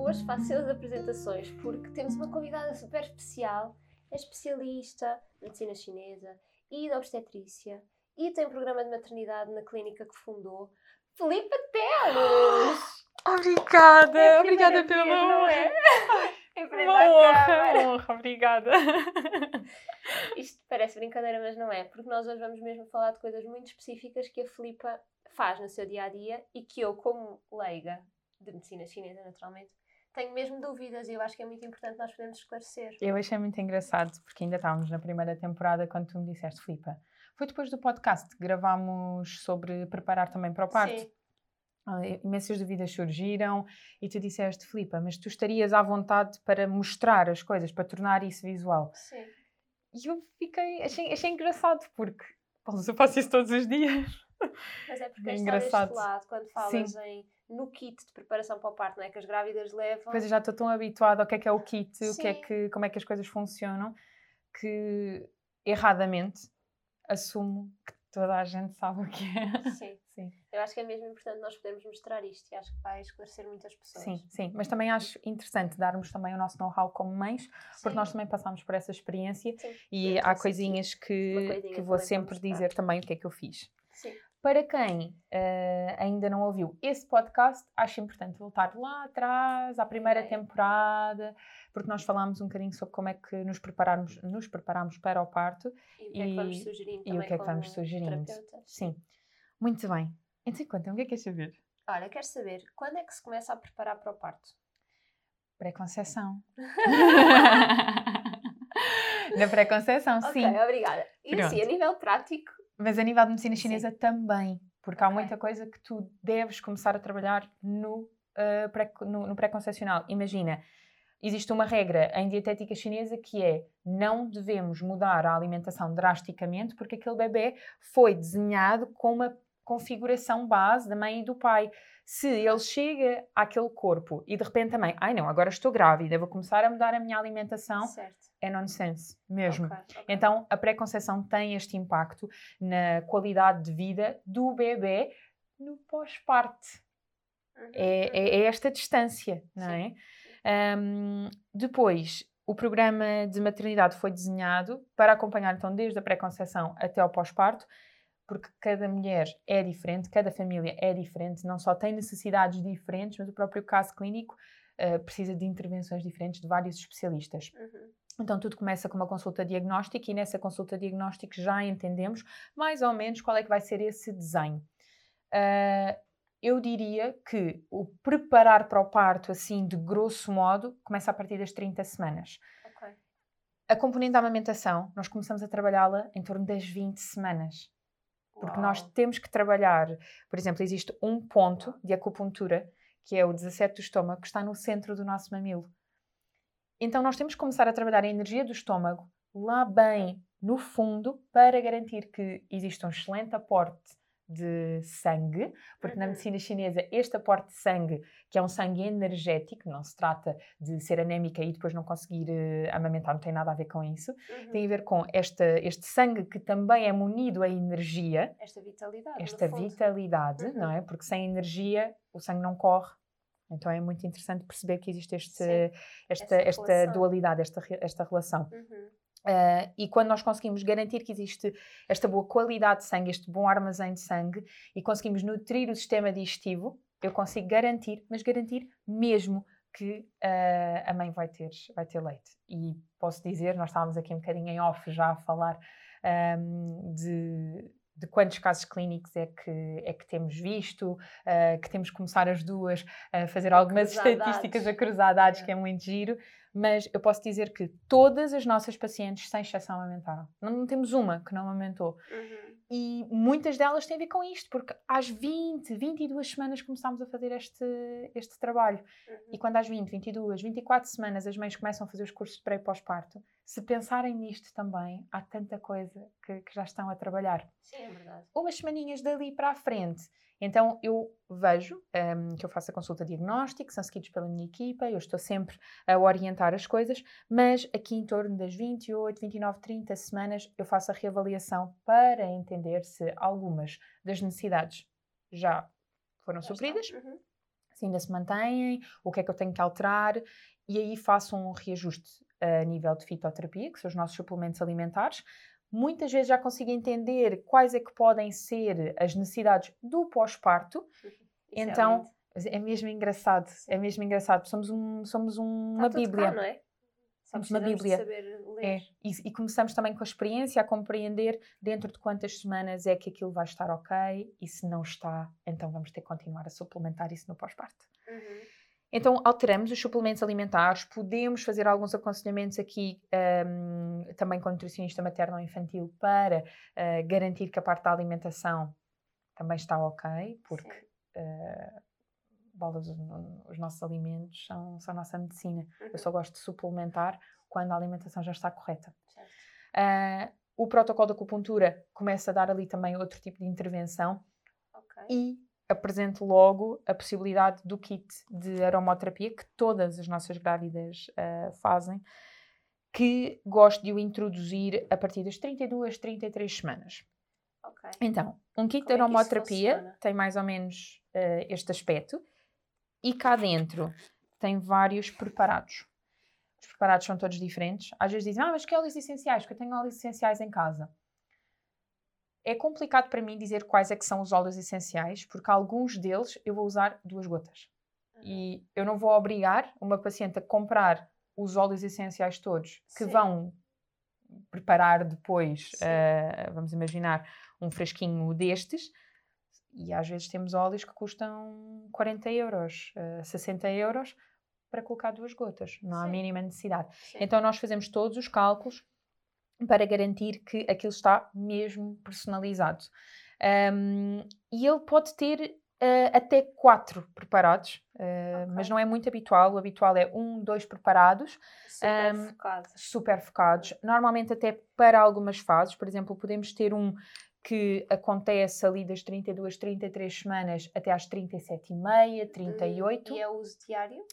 Hoje faço as apresentações porque temos uma convidada super especial, é especialista em medicina chinesa e de obstetrícia e tem um programa de maternidade na clínica que fundou, Filipe Teles! Obrigada! É obrigada pelo vez, não é? Uma honra, uma honra, obrigada. Isto parece brincadeira, mas não é, porque nós hoje vamos mesmo falar de coisas muito específicas que a Filipa faz no seu dia a dia e que eu, como leiga de medicina chinesa, naturalmente, tenho mesmo dúvidas e eu acho que é muito importante nós podermos esclarecer. Eu achei muito engraçado porque ainda estávamos na primeira temporada quando tu me disseste, Filipa. Foi depois do podcast que gravámos sobre preparar também para o parto. Sim. Ah, Imensas dúvidas surgiram e tu disseste, Filipa, mas tu estarias à vontade para mostrar as coisas, para tornar isso visual. Sim. E eu fiquei, achei, achei engraçado porque eu faço isso todos os dias. Mas é porque É é engraçado. deste lado, quando falas em no kit de preparação para o parto, não é? Que as grávidas levam. Depois eu já estou tão habituada ao que é que é o kit, o que é que, como é que as coisas funcionam, que erradamente assumo que toda a gente sabe o que é. Sim. Sim, Eu acho que é mesmo importante nós podermos mostrar isto e acho que vai esclarecer muitas pessoas. sim, sim. Mas também acho interessante darmos também o nosso know-how como mães, porque Sim. nós também passamos por essa experiência Sim. e há coisinhas que, coisinha que vou sempre dizer também o que é que eu fiz. Sim. Para quem eh, ainda não ouviu esse podcast, acho importante voltar lá atrás, à primeira temporada, porque nós falámos um bocadinho sobre como é que nos prepararmos, nos preparamos para o parto E o que é que vamos E- sugerindo e o que é que vamos sugerindo. terapeutas? Sim. Muito bem. Então, conta-me, o que é que queres saber? Olha, quero saber, quando é que se começa a preparar para o parto? Pré-conceição. Na pré-conceição, sim. Ok, obrigada. E assim, a Pronto. nível prático, Mas a nível de medicina Sim. chinesa também, porque há muita coisa que tu deves começar a trabalhar no, uh, pré, no, no pré-concepcional. Imagina, existe uma regra em dietética chinesa que é não devemos mudar a alimentação drasticamente porque aquele bebê foi desenhado com uma configuração base da mãe e do pai. Se ele chega àquele corpo e de repente mãe, ai não, agora estou grávida, vou começar a mudar a minha alimentação, certo. É nonsense mesmo. Ok, ok. Então, a pré-conceição tem este impacto na qualidade de vida do bebê no pós-parto. Uhum, É, uhum. é- é esta distância, não é? Ahm, depois, o programa de maternidade foi desenhado para acompanhar, então, desde a pré-conceição até ao pós-parto, porque cada mulher é diferente, cada família é diferente, não só tem necessidades diferentes, mas o próprio caso clínico ah, precisa de intervenções diferentes de vários especialistas. Uhum. Então, tudo começa com uma consulta diagnóstica e nessa consulta diagnóstica já entendemos mais ou menos qual é que vai ser esse desenho. Ah, eu diria que o preparar para o parto, assim, de grosso modo, começa a partir das 30 semanas. Ok. A componente da amamentação, nós começamos a trabalhá-la em torno das 20 semanas. Porque nós Uau. temos que trabalhar, por exemplo, existe um ponto de acupuntura, que é o 17 do estômago, que está no centro do nosso mamilo. Então nós temos que começar a trabalhar a energia do estômago lá bem no fundo para garantir que existe um excelente aporte de sangue, porque na Uhum. medicina chinesa este aporte de sangue, que é um sangue energético, não se trata de ser anémica e depois não conseguir eh, amamentar, não tem nada a ver com isso, Uhum. tem a ver com esta, este sangue que também é munido a energia, Esta vitalidade. esta vitalidade, Uhum. não é? Porque sem energia o sangue não corre. Então é muito interessante perceber que existe este, Sim, esta, esta relação. dualidade, esta, esta relação. Uhum. Ah, e quando nós conseguimos garantir que existe esta boa qualidade de sangue, este bom armazém de sangue, e conseguimos nutrir o sistema digestivo, eu consigo garantir, mas garantir mesmo que ah, a mãe vai ter, vai ter leite. E posso dizer, nós estávamos aqui um bocadinho em off já a falar ahm, de, de quantos casos clínicos é que, é que temos visto, ah, que temos que começar as duas a fazer algumas cruzar estatísticas, dados. a cruzar dados, É. que é muito giro mas eu posso dizer que todas as nossas pacientes, sem exceção, amamentaram. Não, não temos uma que não amamentou. Uhum. E muitas delas têm a ver com isto, porque às 20, 22 semanas começámos a fazer este, este trabalho. Uhum. E quando às 20, 22, 24 semanas as mães começam a fazer os cursos de pré e pós-parto, se pensarem nisto também, há tanta coisa que, que já estão a trabalhar. Sim, é verdade. Umas semaninhas dali para a frente, então eu vejo um, que eu faço a consulta diagnóstica, são seguidos pela minha equipa, eu estou sempre a orientar as coisas, mas aqui em torno das 28, 29, 30 semanas eu faço a reavaliação para entender se algumas das necessidades já foram já supridas, uhum. se ainda se mantêm, o que é que eu tenho que alterar, e aí faço um reajuste a nível de fitoterapia, que são os nossos suplementos alimentares, muitas vezes já consigo entender quais é que podem ser as necessidades do pós-parto. Uhum. Então, é, é mesmo engraçado, é mesmo engraçado. Somos, um, somos um, uma Bíblia. Cá, não é? Somos uma Bíblia. É, e, e, começamos também com a experiência a compreender dentro de quantas semanas é que aquilo vai estar ok e se não está, então vamos ter que continuar a suplementar isso no pós-parto. Uhum. Então, alteramos os suplementos alimentares, podemos fazer alguns aconselhamentos aqui um, também com nutricionista materno ou infantil para uh, garantir que a parte da alimentação também está ok, porque uh, bolas, os nossos alimentos são, são a nossa medicina. Uhum. Eu só gosto de suplementar quando a alimentação já está correta. Uh, o protocolo da acupuntura começa a dar ali também outro tipo de intervenção okay. e apresento logo a possibilidade do kit de aromoterapia que todas as nossas grávidas uh, fazem, que gosto de o introduzir a partir das 32, 33 semanas. Okay. Então, um kit Como de aromoterapia é tem mais ou menos uh, este aspecto e cá dentro tem vários preparados. Os preparados são todos diferentes. Às vezes dizem, ah, mas que óleos essenciais? Porque eu tenho óleos essenciais em casa é complicado para mim dizer quais é que são os óleos essenciais, porque alguns deles eu vou usar duas gotas. Uhum. E eu não vou obrigar uma paciente a comprar os óleos essenciais todos que Sim. vão preparar depois, uh, vamos imaginar, um fresquinho destes. E às vezes temos óleos que custam 40 euros, uh, eh, 60 euros para colocar duas gotas. Não há a mínima necessidade. Sim. Então nós fazemos todos os cálculos para garantir que aquilo está mesmo personalizado. Um, e ele pode ter uh, até quatro preparados, uh, okay. mas não é muito habitual. O habitual é um, dois preparados. Super um, focados. Super focados. Normalmente até para algumas fases. Por exemplo, podemos ter um que acontece ali das 32, 33 semanas até às 37 e meia, 38. E é uso diário?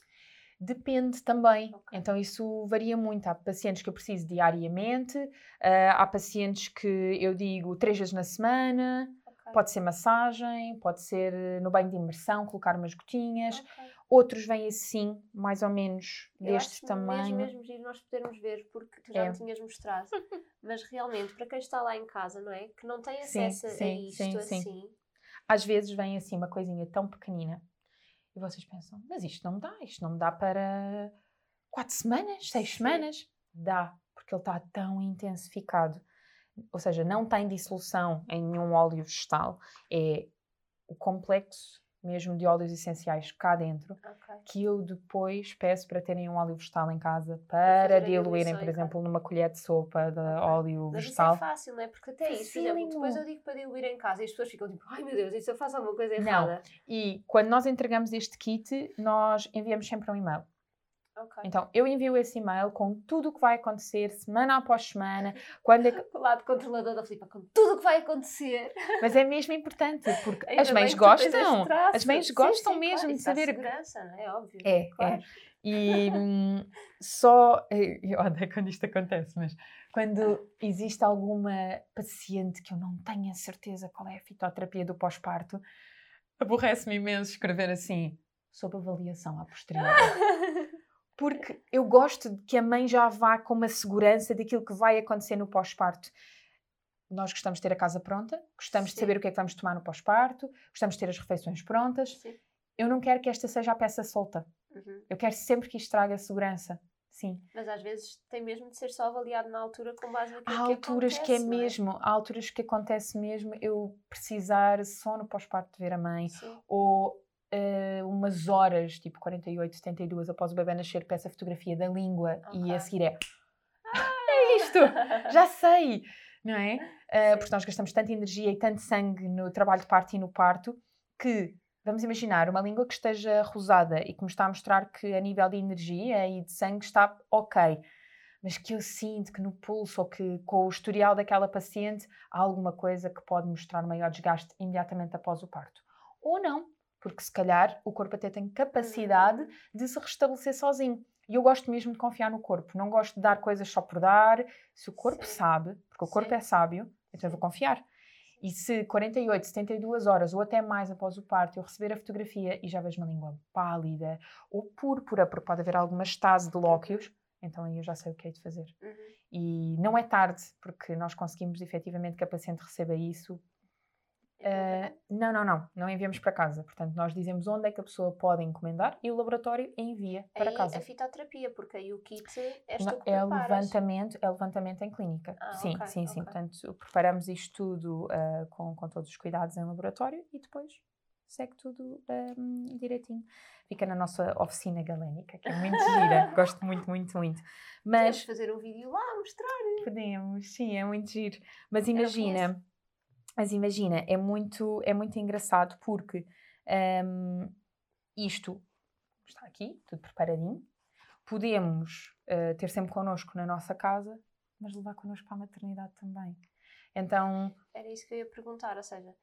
Depende também. Okay. Então, isso varia muito. Há pacientes que eu preciso diariamente, uh, há pacientes que eu digo três vezes na semana, okay. pode ser massagem, pode ser eh, no banho de imersão, colocar umas gotinhas. Okay. Outros vêm assim, mais ou menos eu deste tamanho. Mesmo, mesmo nós podermos ver, porque tu já é. me tinhas mostrado. Mas realmente, para quem está lá em casa, não é? Que não tem acesso sim, sim, a isto sim, assim. Às vezes vem assim uma coisinha tão pequenina e vocês pensam, mas isto não me dá, isto não me dá para quatro semanas, seis Sim. semanas. Dá, porque ele está tão intensificado. Ou seja, não tem dissolução em nenhum óleo vegetal. É o complexo mesmo de óleos essenciais cá dentro, okay. que eu depois peço para terem um óleo vegetal em casa para diluírem, por exemplo, numa colher de sopa de okay. óleo Mas vegetal. Mas isso é fácil, não é? Porque até isso, por exemplo, depois eu digo para diluir em casa e as pessoas ficam tipo, ai meu Deus, isso eu faço alguma coisa errada. Não. E quando nós entregamos este kit, nós enviamos sempre um e-mail. Okay. Então, eu envio esse e-mail com tudo o que vai acontecer, semana após semana. Quando é O lado controlador da Filipa, com tudo o que vai acontecer. Mas é mesmo importante, porque Ainda as mães gostam. As mães gostam sim, mesmo claro, de saber. segurança, não é? Óbvio. É, é. claro. é. E hum, só. Eu odeio quando isto acontece, mas quando existe alguma paciente que eu não tenho a certeza qual é a fitoterapia do pós-parto, aborrece-me imenso escrever assim, sob avaliação a posteriori. porque eu gosto de que a mãe já vá com uma segurança daquilo que vai acontecer no pós-parto. Nós gostamos de ter a casa pronta, gostamos Sim. de saber o que é que vamos tomar no pós-parto, gostamos de ter as refeições prontas. Sim. Eu não quero que esta seja a peça solta. Uhum. Eu quero sempre que isto traga segurança. Sim. Mas às vezes tem mesmo de ser só avaliado na altura com base naquilo há que alturas acontece, que é, é mesmo, há alturas que acontece mesmo eu precisar só no pós-parto de ver a mãe Sim. ou uh, umas horas, tipo 48, 72, após o bebê nascer, peço a fotografia da língua okay. e a seguir é. Ah, é isto! Já sei! não é? Uh, porque nós gastamos tanta energia e tanto sangue no trabalho de parto e no parto que, vamos imaginar, uma língua que esteja rosada e que me está a mostrar que a nível de energia e de sangue está ok, mas que eu sinto que no pulso ou que com o historial daquela paciente há alguma coisa que pode mostrar maior desgaste imediatamente após o parto. Ou não, porque se calhar o corpo até tem capacidade uhum. de se restabelecer sozinho. E eu gosto mesmo de confiar no corpo, não gosto de dar coisas só por dar. Se o corpo Sim. sabe, porque o corpo Sim. é sábio, então eu vou confiar. E se 48, 72 horas ou até mais após o parto eu receber a fotografia e já vejo uma língua pálida ou púrpura, porque pode haver alguma estase de lóquios, então aí eu já sei o que é de fazer. Uhum. E não é tarde, porque nós conseguimos efetivamente que a paciente receba isso. Uh, não, não, não, não enviamos para casa. Portanto, nós dizemos onde é que a pessoa pode encomendar e o laboratório envia para aí casa. a fitoterapia, porque aí o kit é não, é levantamento, é levantamento em clínica. Ah, sim, okay, sim, okay. sim. Portanto, preparamos isto tudo uh, com, com todos os cuidados em laboratório e depois segue tudo um, direitinho. Fica na nossa oficina galénica, que é muito gira. Gosto muito, muito, muito. Mas. Podemos fazer um vídeo lá, mostrar. Podemos, sim, é muito giro. Mas imagina, mas imagina, é muito, é muito engraçado porque um, isto está aqui, tudo preparadinho. Podemos uh, ter sempre connosco na nossa casa, mas levar connosco para a maternidade também. Então. Era isso que eu ia perguntar, ou seja,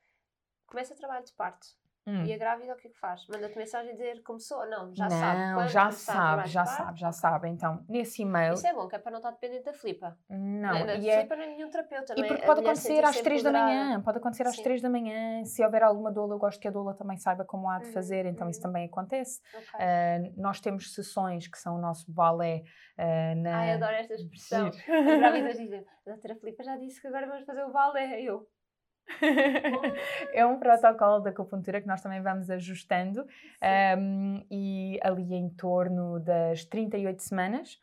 começa o trabalho de parto Hum. E a grávida o que é que faz? Manda-te mensagem dizer começou? Não, já não, sabe. Não, já sabe, já sabe, já sabe. Então, nesse e-mail. Isso é bom, que é para não estar dependente da flipa. Não, não e é... flipa nem nenhum terapeuta, E não é? porque pode acontecer às 3 da manhã, pode acontecer às Sim. 3 da manhã. Se houver alguma doula, eu gosto que a doula também saiba como há de uhum, fazer, então uhum. isso também acontece. Okay. Uh, nós temos sessões que são o nosso balé uh, na. Ai, adoro esta expressão. As grávidas dizem, a doutora Filipa já disse que agora vamos fazer o balé. Eu. é um protocolo da acupuntura que nós também vamos ajustando um, e ali em torno das 38 semanas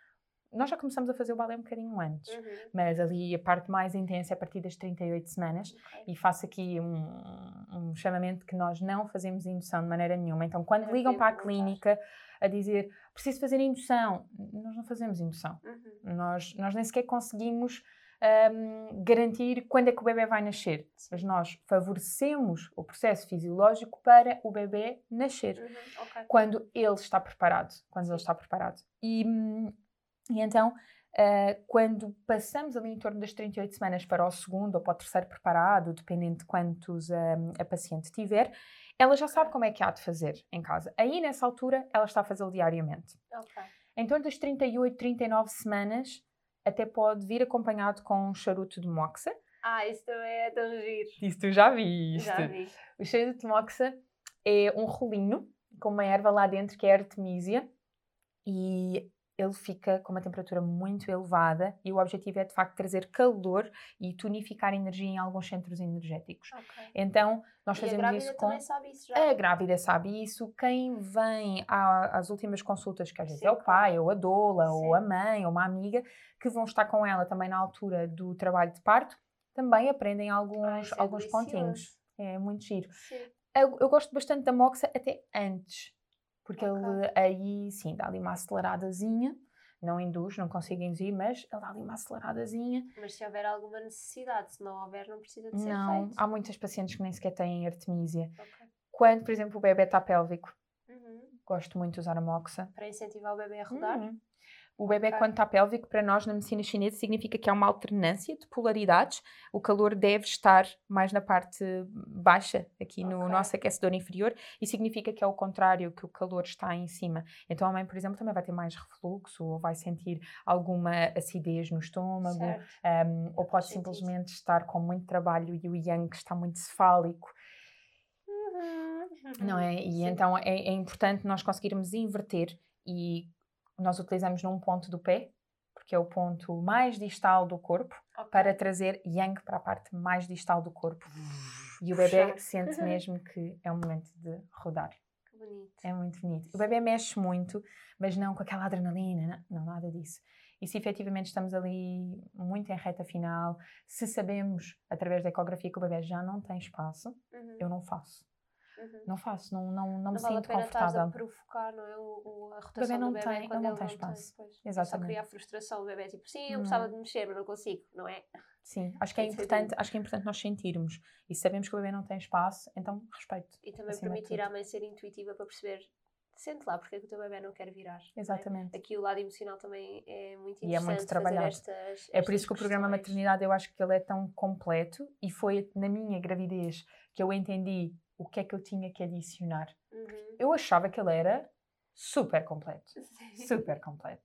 nós já começamos a fazer o balé um bocadinho antes, uhum. mas ali a parte mais intensa é a partir das 38 semanas okay. e faço aqui um, um, chamamento que nós não fazemos indução de maneira nenhuma. Então, quando ligam para a clínica a dizer preciso fazer indução, nós não fazemos indução. Uhum. Nós, nós nem sequer conseguimos um, garantir quando é que o bebê vai nascer. Mas nós favorecemos o processo fisiológico para o bebê nascer. Uhum, okay. Quando ele está preparado. Quando ele está preparado. E, e então, uh, quando passamos ali em torno das 38 semanas para o segundo ou para o terceiro preparado, dependendo de quantos um, a paciente tiver, ela já sabe como é que há de fazer em casa. Aí, nessa altura, ela está a fazê-lo diariamente. Okay. Em torno das 38, 39 semanas, até pode vir acompanhado com um charuto de moxa. Ah, isso também é tão giro. Isso tu já viste. Já vi. O charuto de moxa é um rolinho com uma erva lá dentro que é artemisia e ele fica com uma temperatura muito elevada e o objetivo é de facto trazer calor e tonificar energia em alguns centros energéticos. Okay. Então, nós e fazemos isso com. Sabe isso já? A grávida sabe isso. Quem vem às últimas consultas, que às vezes Sim, é o pai, ou a doula, Sim. ou a mãe, ou uma amiga, que vão estar com ela também na altura do trabalho de parto, também aprendem alguns, Ai, é alguns pontinhos. É muito giro. Eu, eu gosto bastante da moxa até antes porque okay. ele aí sim dá ali uma aceleradazinha, não induz, não consigo induzir, mas ele dá ali uma aceleradazinha. Mas se houver alguma necessidade, se não houver, não precisa de ser não, feito. há muitas pacientes que nem sequer têm artemisia. Okay. Quando, por exemplo, o bebê está pélvico, uhum. gosto muito de usar a moxa. Para incentivar o bebê a rodar? Uhum. O bebê, quando está pélvico, para nós na medicina chinesa, significa que há uma alternância de polaridades. O calor deve estar mais na parte baixa, aqui no okay. nosso aquecedor inferior, e significa que é o contrário, que o calor está em cima. Então a mãe, por exemplo, também vai ter mais refluxo, ou vai sentir alguma acidez no estômago, um, ou pode simplesmente estar com muito trabalho e o yang está muito cefálico. Uhum. Não é? E Sim. então é, é importante nós conseguirmos inverter e nós utilizamos num ponto do pé, porque é o ponto mais distal do corpo, okay. para trazer yang para a parte mais distal do corpo. E o bebê sente mesmo que é o momento de rodar. Que bonito. É muito bonito. O bebê mexe muito, mas não com aquela adrenalina, não, não nada disso. E se efetivamente estamos ali muito em reta final, se sabemos através da ecografia que o bebê já não tem espaço, uhum. eu não faço. Uhum. Não faço, não, não, não, Não me vale sinto confortável. provocar, não é? O, o- a bebê rotação não do bebê tem- quando não ele tem espaço. pois. É só Exatamente. criar frustração. O bebê é tipo, sim, eu Não. precisava de mexer, mas não consigo, não é? Sim, acho que é Tem importante, acho que é importante nós sentirmos. E sabemos que o bebê não tem espaço, então respeito. E também permitir à mãe ser intuitiva para perceber, sente lá porque é que o teu bebê não quer virar. não é? Exatamente. Aqui o lado emocional também é muito E é muito interessante trabalhado. fazer estas, É por estas isso que o programa maternidade eu acho que ele é tão completo e foi na minha gravidez que eu entendi o que é que eu tinha que adicionar. Uhum. Eu achava que ele era super completo. Sim. super completo.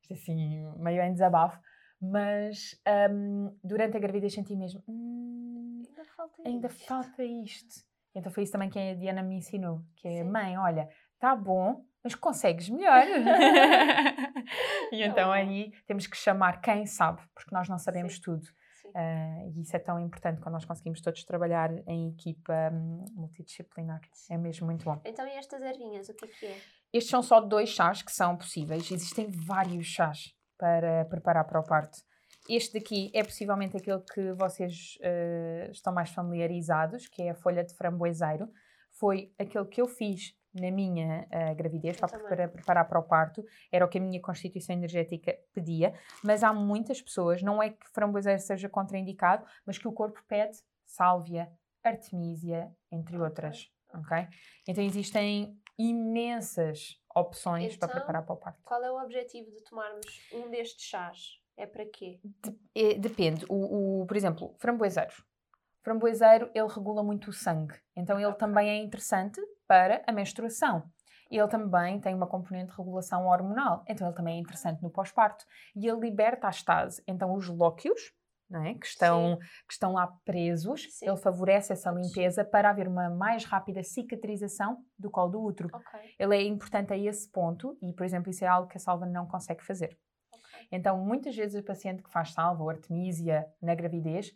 Isto assim, meio em desabafo. Mas hum, durante a gravidez senti mesmo, "Hum, Ainda falta ainda isto. falta isto. Então foi isso também que a Diana me ensinou, que é, Sim. mãe, olha, tá bom, mas consegues melhor. e então Oh. aí temos que chamar quem sabe, porque nós não sabemos Sim. tudo. Ah, e isso é tão importante quando nós conseguimos todos trabalhar em equipa hum, multidisciplinar. É mesmo muito bom. Então e estas ervinhas, o que é que é? Estes são só dois chás que são possíveis. Existem vários chás para preparar para o parto. Este daqui é possivelmente aquele que vocês eh, estão mais familiarizados, que é a folha de framboeseiro. Foi aquele que eu fiz na minha eh, gravidez para, para preparar para o parto. Era o que a minha constituição energética pedia. Mas há muitas pessoas, não é que framboeseiro seja contraindicado, mas que o corpo pede sálvia, artemisia, entre outras. ok? Então existem imensas opções para Então, preparar para o parto. Qual é o objetivo de tomarmos um destes chás? É para quê? É, depende. O, o- por exemplo, framboeseiro. Framboeseiro, ele regula muito o sangue. Então ele também é interessante para a menstruação. Ele também tem uma componente de regulação hormonal. Então ele também é interessante no pós-parto. E ele liberta a estase. Então os lóquios, é? que, estão, que estão lá presos, Sim. ele favorece essa limpeza para haver uma mais rápida cicatrização do colo do útero. Ok, Ele é importante a esse ponto e, por exemplo, isso é algo que a salva não consegue fazer. ok. Então, muitas vezes o paciente que faz salva ou artemisia na gravidez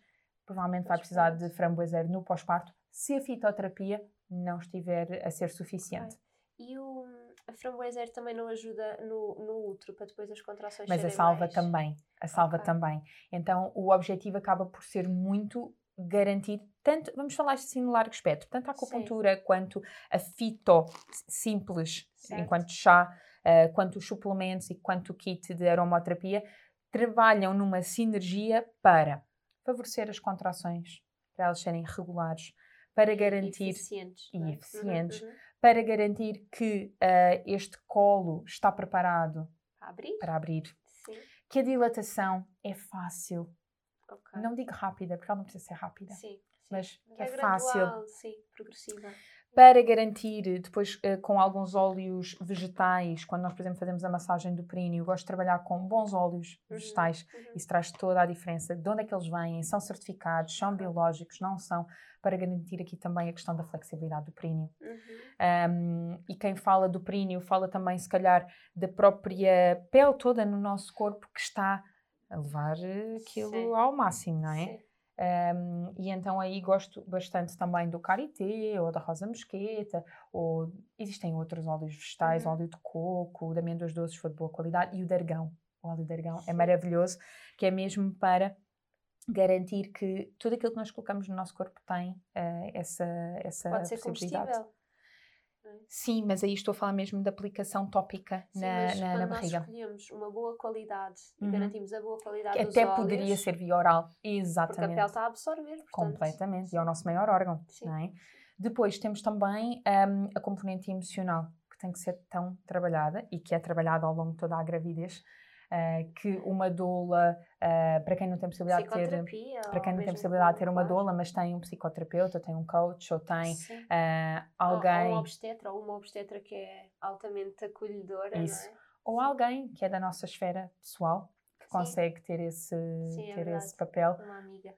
provavelmente vai precisar de framboeseiro no pós-parto se a fitoterapia não estiver a ser suficiente. E o, a framboeseiro também não ajuda no, no útero para depois as contrações Mas a salva mais... também. A salva Ok. também. Então, o objetivo acaba por ser muito garantir, tanto, vamos falar assim no largo espectro, tanto a Sim. acupuntura quanto a fito simples, Certo. enquanto chá, eh, quanto os suplementos e quanto o kit de aromaterapia, trabalham numa sinergia para favorecer as contrações, para elas serem regulares, para garantir eficientes, e é? Uhum, eficientes. uhum. para garantir que eh, este colo está preparado Para abrir? para abrir, Sim, que a dilatação é fácil. ok. Não digo rápida, porque ela não precisa ser rápida. Sim, sim. mas é gradual, fácil. Sim, progressiva. Para garantir, depois eh, com alguns óleos vegetais, quando nós, por exemplo, fazemos a massagem do períneo, eu gosto de trabalhar com bons óleos Uhum, vegetais. uhum. Isso traz toda a diferença de onde é que eles vêm, são certificados, são biológicos, não são, para garantir aqui também a questão da flexibilidade do períneo. Uhum. Um, e quem fala do períneo fala também, se calhar, da própria pele toda no nosso corpo que está a levar eh, aquilo Sim. ao máximo, não é? Sim. Um, e então aí gosto bastante também do karité ou da rosa mosqueta, ou existem outros óleos vegetais, Uhum. óleo de coco, de amêndoas doces foi de boa qualidade, e o de argão. O óleo de argão é maravilhoso, que é mesmo para garantir que tudo aquilo que nós colocamos no nosso corpo tem eh, essa, essa Pode ser possibilidade. combustível. Sim, mas aí estou a falar mesmo de aplicação tópica Sim, na, mas na, quando na nós barriga. escolhemos uma boa qualidade Uhum. e garantimos a boa qualidade Que dos até óleos, poderia ser via oral. porque a pele Exatamente. está a absorver. Portanto, Completamente. E é o nosso maior órgão. Sim. Não é? Depois temos também hum, a componente emocional, que tem que ser tão trabalhada e que é trabalhada ao longo de toda a gravidez. Ah, que uma doula, ah, para quem não tem possibilidade de ter, para quem ou não tem possibilidade de ter uma doula, mas tem um psicoterapeuta, tem um coach ou tem ah, Ou- alguém. Ou um obstetra, ou uma obstetra que é altamente acolhedora, Isso. é? ou alguém que é da nossa esfera pessoal que Sim. consegue ter esse, Sim, é ter verdade. esse papel. Uma amiga.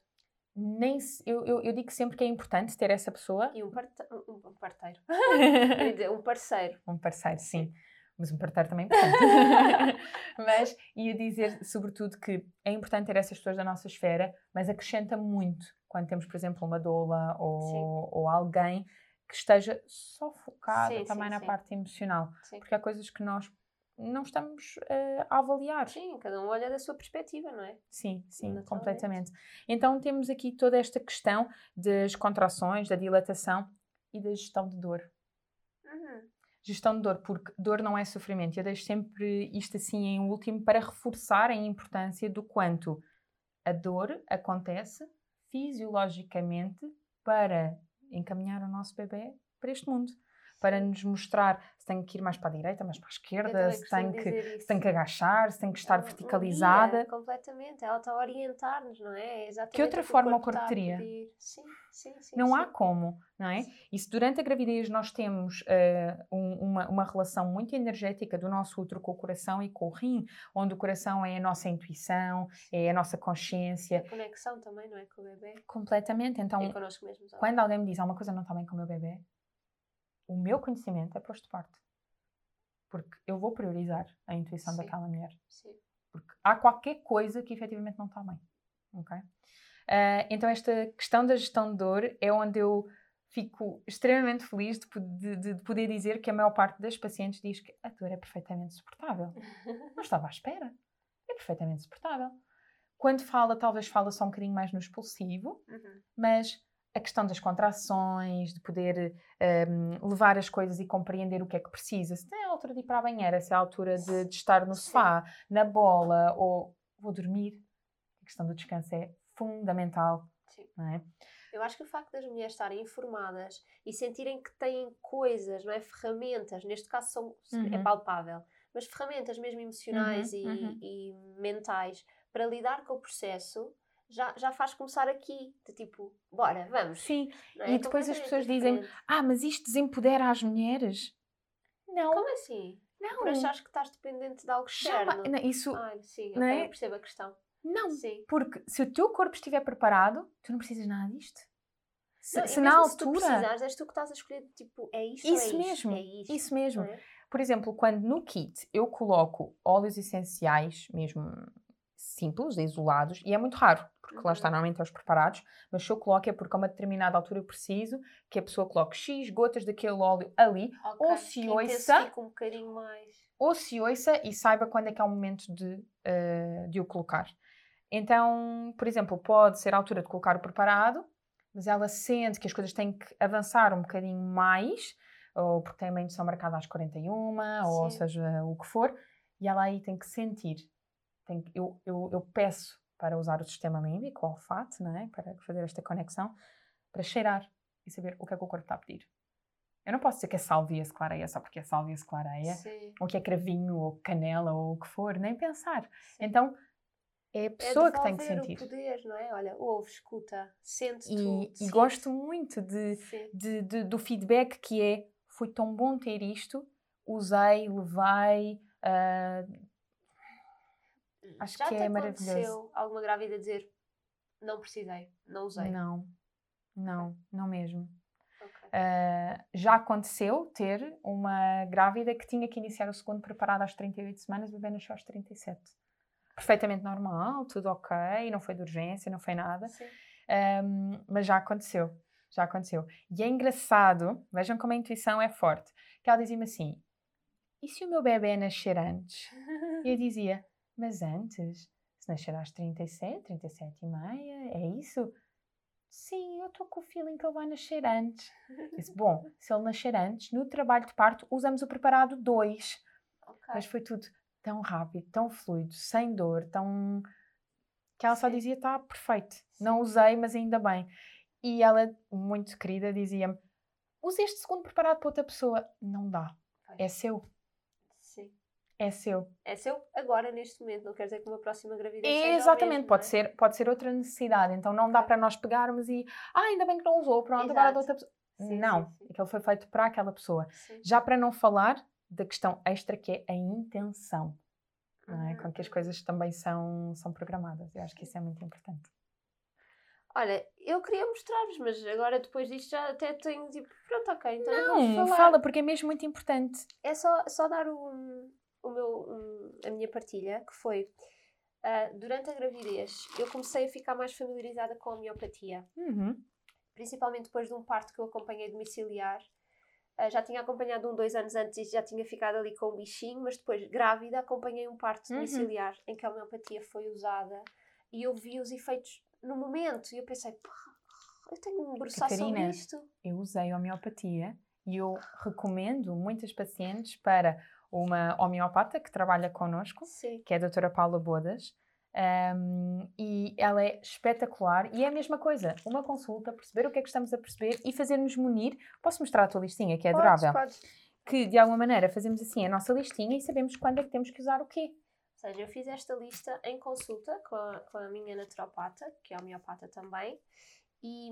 Nem eu, eu, eu digo sempre que é importante ter essa pessoa. E um, parte... um um parteiro. Um parceiro. um parceiro, sim. Mas um parceiro também é importante. mas ia dizer, sobretudo, que é importante ter essas pessoas da nossa esfera, mas acrescenta muito quando temos, por exemplo, uma doula ou, ou alguém que esteja só focada Sim, também sim, na sim. parte emocional. Sim. Porque há coisas que nós não estamos eh, a avaliar. Sim, cada um olha da sua perspectiva, não é? Sim, sim, completamente. Então temos aqui toda esta questão das contrações, da dilatação, e da gestão de dor. Uhum. Gestão de dor, porque dor não é sofrimento. Eu deixo sempre isto assim em último para reforçar a importância do quanto a dor acontece fisiologicamente para encaminhar o nosso bebê para este mundo para nos mostrar se tem que ir mais para a direita, mais para a esquerda, se tem, que, se tem que agachar, se tem que estar Um- um verticalizada. guia, completamente. Ela está a orientar-nos, não é? É exatamente Que outra que forma o corpo a teria? Sim, sim, sim. Não há sim. como, não é? E se durante a gravidez nós temos um- uma, uma relação muito energética do nosso útero com o coração e com o rim, onde o coração é a nossa intuição, é a nossa consciência, A conexão também, não é? Com o bebê. completamente. Então, quando alguém me diz alguma coisa não está bem com o meu bebê, o meu conhecimento é posto de parte. Porque eu vou priorizar a intuição Sim. daquela mulher. Sim. Porque há qualquer coisa que efetivamente não está bem. ok? Ah, então, esta questão da gestão de dor é onde eu fico extremamente feliz de, de- de poder dizer que a maior parte das pacientes diz que a dor é perfeitamente suportável. Não estava à espera. É perfeitamente suportável. Quando fala, talvez fala só um bocadinho mais no expulsivo, Uhum. mas a questão das contrações, de poder hum, levar as coisas e compreender o que é que precisa. Se é a altura de ir para a banheira, se é a altura de, de estar no Sim. sofá, na bola ou vou dormir. A questão do descanso é fundamental, Sim. não é? Eu acho que o facto das mulheres estarem informadas e sentirem que têm coisas, não é? Ferramentas, neste caso são, é Uhum. palpável, mas ferramentas mesmo emocionais Uhum, e, uhum. e mentais para lidar com o processo, já, já faz começar aqui, de tipo, bora, vamos. Sim. é? E É depois as completamente pessoas dizem, diferente. Ah, mas isto desempodera as mulheres? Não, Como assim? não. Por achares que estás dependente de algo externo? não, isso, Ai, sim, não é? eu percebo a questão. não. Sim. Porque se o teu corpo estiver preparado, tu não precisas nada disto. Se, Não, se na mesmo se tu altura. precisares, és tu que estás a escolher, tipo, é isto ou Isso é mesmo, É isto, isso mesmo. é? Por exemplo, quando no kit eu coloco óleos essenciais, mesmo simples, isolados, e é muito raro, porque lá está Uhum. normalmente aos preparados, mas se eu coloco é porque a uma determinada altura eu preciso que a pessoa coloque X gotas daquele óleo ali, Ok, Ou se ouça- um bocadinho mais. ou se ouça e saiba quando é que é o momento de, eh, de o colocar. Então, por exemplo, pode ser a altura de colocar o preparado, mas ela sente que as coisas têm que avançar um bocadinho mais, ou porque tem uma indução marcada às 41, ou Sim. seja, o que for, e ela aí tem que sentir. Tem que- eu, eu, eu peço para usar o sistema límbico, o olfato, não é? para fazer esta conexão, para cheirar e saber o que é que o corpo está a pedir. Eu não posso dizer que é sálvia se clareia só porque é sálvia se clareia Sim. ou que é cravinho, ou canela, ou o que for, nem pensar. Então, é a É pessoa que tem que sentir. o poder, não é? Olha, ouve, escuta, sente E, e gosto muito de, de- de- do feedback que é foi tão bom ter isto, usei, levei. ah, acho Já que é maravilhoso. aconteceu alguma grávida dizer não precisei, não usei? não, não, não mesmo. Ah, já aconteceu ter uma grávida que tinha que iniciar o segundo preparado às 38 semanas, o bebê nasceu às 37. Perfeitamente normal, tudo ok, não foi de urgência, não foi nada. Um, mas já aconteceu, já aconteceu. E é engraçado, vejam como a intuição é forte, que ela dizia-me assim, e se o meu bebê nascer antes? E eu dizia, mas antes, se nascer às 37, 37 e meia, é isso? Sim, eu estou com o feeling que ele vai nascer antes. Disse, bom, se ele nascer antes, no trabalho de parto usamos o preparado 2. Ok. Mas foi tudo tão rápido, tão fluido, sem dor, tão. que ela só Sim. dizia: está perfeito. Não usei, mas ainda bem. E ela, muito querida, dizia-me: use este segundo preparado para outra pessoa. Não dá. É seu. É seu. É seu agora, neste momento. Não quer dizer que uma próxima gravidez É, exatamente, mesmo, pode, não é? ser, pode ser outra necessidade. Então não dá para nós pegarmos e. Ah, ainda bem que não usou, pronto, agora da Exato. outra pessoa. Sim, não, sim, sim. aquilo foi feito para aquela pessoa. Sim. Já para não falar da questão extra que é a intenção. não é? Uhum, Com que as coisas também são, são programadas. Eu acho que isso é muito importante. Olha, eu queria mostrar-vos, mas agora depois disto já até tenho tipo, pronto, ok, então Não, falar. fala, porque é mesmo muito importante. É só, só dar o, o meu, um, a minha partilha, que foi ah, durante a gravidez eu comecei a ficar mais familiarizada com a homeopatia, Uhum. principalmente depois de um parto que eu acompanhei domiciliar. Ah, já tinha acompanhado um, dois anos antes e já tinha ficado ali com o bichinho, mas depois, grávida, acompanhei um parto Uhum. domiciliar em que a homeopatia foi usada e eu vi os efeitos no momento e eu pensei, "Pá, eu tenho que me debruçar sobre isto. Eu usei homeopatia e eu recomendo muitas pacientes para uma homeopata que trabalha connosco, Sim. que é a doutora Paula Bodas, um, e ela é espetacular. E é a mesma coisa, uma consulta, perceber o que é que estamos a perceber e fazer-nos munir. Posso mostrar a tua listinha, que é adorável? Podes, podes. Que de alguma maneira fazemos assim a nossa listinha e sabemos quando é que temos que usar o quê. Ou seja, eu fiz esta lista em consulta com a, com a minha naturopata, que é homeopata também, e,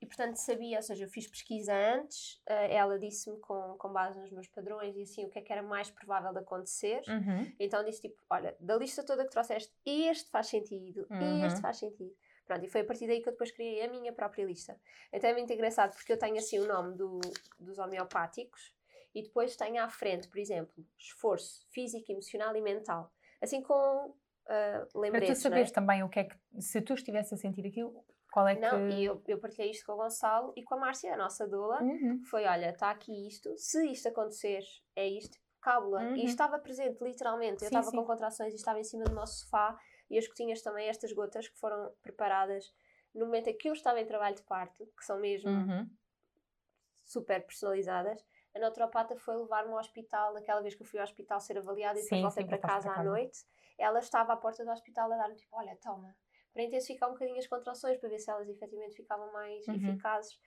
e portanto sabia, ou seja, eu fiz pesquisa antes, eh, ela disse-me com, com base nos meus padrões e assim o que é que era mais provável de acontecer. Uhum. Então disse tipo, olha, da lista toda que trouxeste, este faz sentido, este Uhum. faz sentido. Pronto, e foi a partir daí que eu depois criei a minha própria lista. Então é muito engraçado porque eu tenho assim o nome do- dos homeopáticos e depois tenho à frente, por exemplo, esforço físico, emocional e mental. Assim com Para tu lembretes, não é? saberes também o que é que, se tu estivesse a sentir aquilo, qual é que. Não, e eu, eu partilhei isto com o Gonçalo e com a Márcia, a nossa doula, Uhum. foi, olha, está aqui isto, se isto acontecer, é isto, cábula. Uhum. E estava presente, literalmente. Eu estava com contrações e estava em cima do nosso sofá e as gotinhas também, estas gotas que foram preparadas no momento em que eu estava em trabalho de parto, que são mesmo Uhum. super personalizadas. A naturopata foi levar-me ao hospital, aquela vez que eu fui ao hospital ser avaliada e depois voltei sim, para casa à noite. Ela estava à porta do hospital a dar-me tipo, olha, toma, para intensificar um bocadinho as contrações, para ver se elas efetivamente ficavam mais Uhum. eficazes.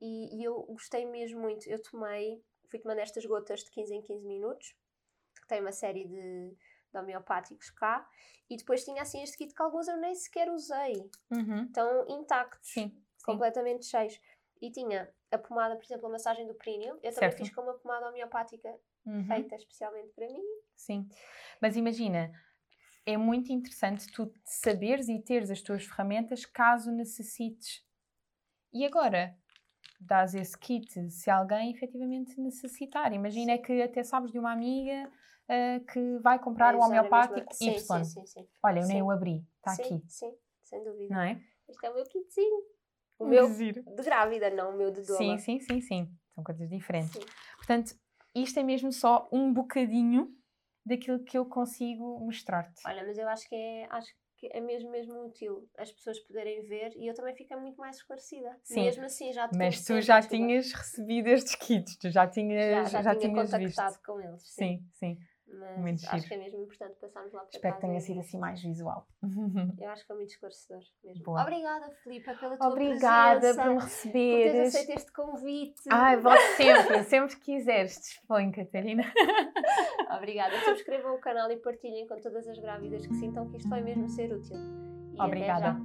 E, e eu gostei mesmo muito. Eu tomei, fui tomando estas gotas de 15 em 15 minutos, que tem uma série de, de homeopáticos cá, e depois tinha assim este kit que alguns eu nem sequer usei, Uhum. estão intactos Sim. sim. completamente cheios. E tinha a pomada, por exemplo, a massagem do períneo. Eu também Certo. fiz com uma pomada homeopática Uhum. feita especialmente para mim. Sim. Mas imagina, é muito interessante tu saberes e teres as tuas ferramentas caso necessites. E agora, dás esse kit se alguém efetivamente necessitar. Imagina que até sabes de uma amiga ah, que vai comprar o a mesma- homeopático Sim, Y. sim, sim, sim. Olha, eu nem Sim. o abri, está sim, aqui, Sim, sem dúvida. não é? Este é o meu kitzinho. O meu giro. de grávida, não o meu de doula. Sim, sim, sim, sim. São coisas diferentes. Sim. Portanto, isto é mesmo só um bocadinho daquilo que eu consigo mostrar-te. Olha, mas eu acho que é, acho que é mesmo, mesmo útil as pessoas poderem ver e eu também fico muito mais esclarecida. Sim, Mesmo assim, já te Mas tu já desculpa, tinhas recebido estes kits, tu já já, tinhas, já, já, tinha tinhas contactado visto. com eles. Sim. Sim, sim. Mas Muito acho giro. que é mesmo importante passarmos lá para Espero que tenha sido assim mais visual. Eu acho que foi muito esclarecedor mesmo. Boa. Obrigada, Filipa, pela tua Obrigada presença. por me por teres receberes. aceito este convite. Ai, volto sempre, sempre que quiseres, dispõe, Catarina. Obrigada. Subscrevam o canal e partilhem com todas as grávidas que sintam que isto vai mesmo ser útil. E Obrigada.